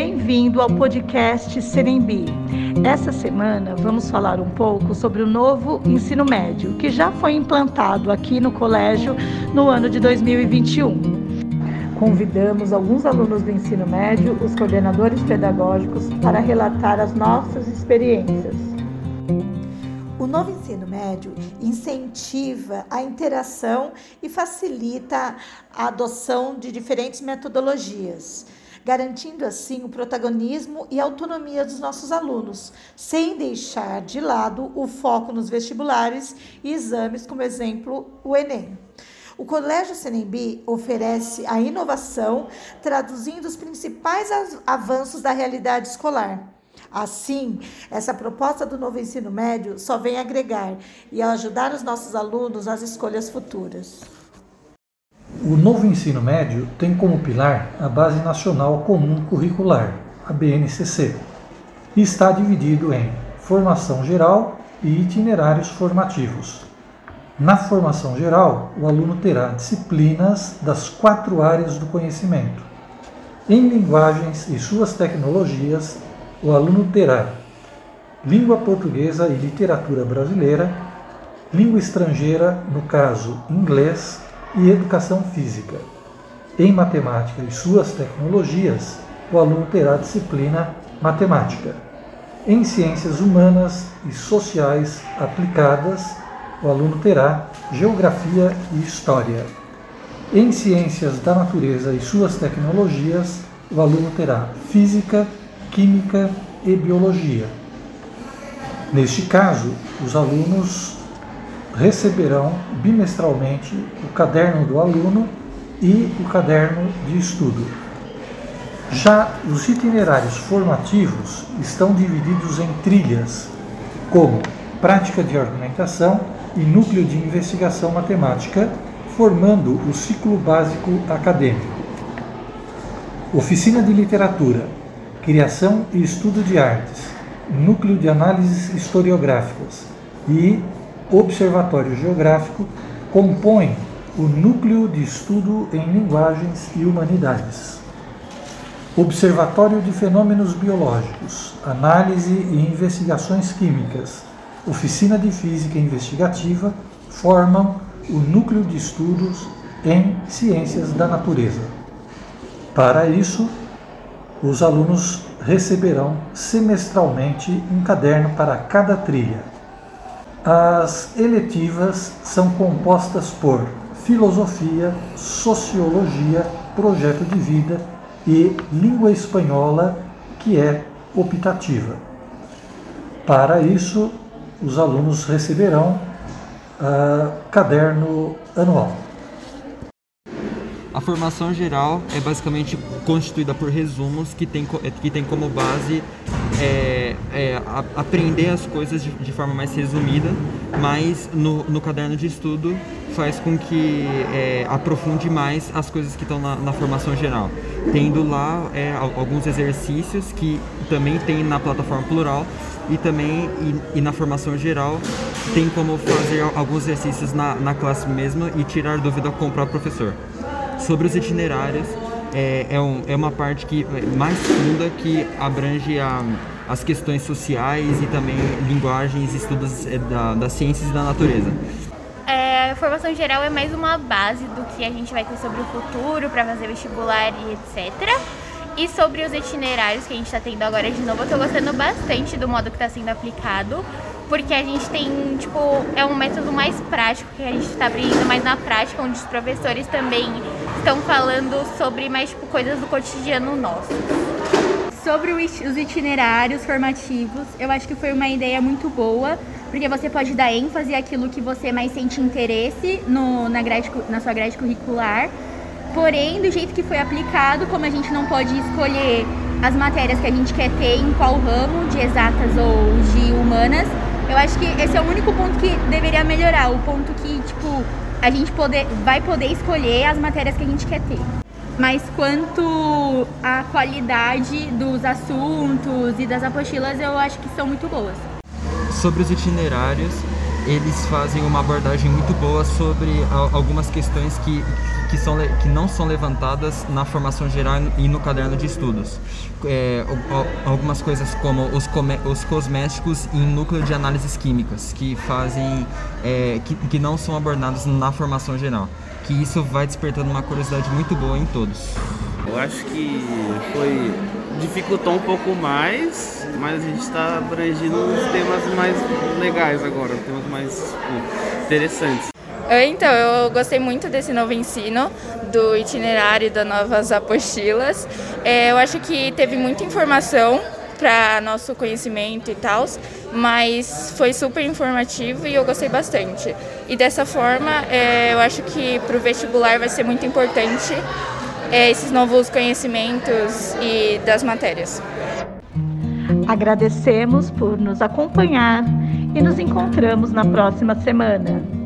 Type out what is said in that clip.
Bem-vindo ao podcast Serembi. Essa semana vamos falar um pouco sobre o novo ensino médio, que já foi implantado aqui no colégio no ano de 2021. Convidamos alguns alunos do ensino médio, os coordenadores pedagógicos, para relatar as nossas experiências. O novo ensino médio incentiva a interação e facilita a adoção de diferentes metodologias garantindo assim o protagonismo e autonomia dos nossos alunos, sem deixar de lado o foco nos vestibulares e exames, como exemplo o Enem. O Colégio Senembi oferece a inovação, traduzindo os principais avanços da realidade escolar. Assim, essa proposta do novo ensino médio só vem agregar e ajudar os nossos alunos às escolhas futuras. O novo ensino médio tem como pilar a Base Nacional Comum Curricular, a BNCC, e está dividido em formação geral e itinerários formativos. Na formação geral, o aluno terá disciplinas das quatro áreas do conhecimento. Em linguagens e suas tecnologias, o aluno terá língua portuguesa e literatura brasileira, língua estrangeira, no caso inglês, e educação física. Em matemática e suas tecnologias, o aluno terá disciplina matemática. Em ciências humanas e sociais aplicadas, o aluno terá geografia e história. Em ciências da natureza e suas tecnologias, o aluno terá física, química e biologia. Neste caso, os alunos receberão bimestralmente o caderno do aluno e o caderno de estudo. Já os itinerários formativos estão divididos em trilhas, como prática de argumentação e núcleo de investigação matemática, formando o ciclo básico acadêmico. Oficina de literatura, criação e estudo de artes, núcleo de análises historiográficas e Observatório Geográfico compõe o Núcleo de Estudo em Linguagens e Humanidades. Observatório de Fenômenos Biológicos, Análise e Investigações Químicas, Oficina de Física Investigativa formam o Núcleo de Estudos em Ciências da Natureza. Para isso, os alunos receberão semestralmente um caderno para cada trilha as eletivas são compostas por filosofia, sociologia, projeto de vida e língua espanhola, que é optativa. Para isso, os alunos receberão uh, caderno anual. A formação geral é basicamente constituída por resumos que tem, que tem como base é, é, a, aprender as coisas de, de, forma mais resumida, mas no, no, caderno de estudo faz com que é, aprofunde mais as coisas que estão na, na formação geral. Tendo lá é, alguns exercícios que também tem na plataforma plural e também e, e, na formação geral tem como fazer alguns exercícios na, na classe mesma e tirar dúvida com o próprio professor. Sobre os itinerários, é, é, um, é uma parte que é mais funda que abrange a, as questões sociais e também linguagens, estudos é, da, das ciências e da natureza. É, a formação geral é mais uma base do que a gente vai ter sobre o futuro para fazer vestibular e etc. E sobre os itinerários que a gente está tendo agora de novo, eu estou gostando bastante do modo que está sendo aplicado, porque a gente tem, tipo, é um método mais prático que a gente está aprendendo mais na prática, onde os professores também estão falando sobre mais tipo, coisas do cotidiano nosso. Sobre os itinerários formativos, eu acho que foi uma ideia muito boa, porque você pode dar ênfase àquilo que você mais sente interesse no, na, grade, na sua grade curricular. Porém, do jeito que foi aplicado, como a gente não pode escolher as matérias que a gente quer ter em qual ramo, de exatas ou de humanas, eu acho que esse é o único ponto que deveria melhorar, o ponto que, tipo, a gente poder, vai poder escolher as matérias que a gente quer ter. Mas quanto à qualidade dos assuntos e das apostilas, eu acho que são muito boas. Sobre os itinerários, eles fazem uma abordagem muito boa sobre algumas questões que, que, são, que não são levantadas na formação geral e no caderno de estudos. É, algumas coisas como os, os cosméticos em núcleo de análises químicas, que fazem é, que, que não são abordados na formação geral. Que isso vai despertando uma curiosidade muito boa em todos. Eu acho que foi dificultou um pouco mais, mas a gente está abrangindo uns temas mais legais agora, temas mais tipo, interessantes. Então, eu gostei muito desse novo ensino, do itinerário das novas apostilas. É, eu acho que teve muita informação para nosso conhecimento e tal, mas foi super informativo e eu gostei bastante. E dessa forma, é, eu acho que para o vestibular vai ser muito importante é, esses novos conhecimentos e das matérias. Agradecemos por nos acompanhar e nos encontramos na próxima semana.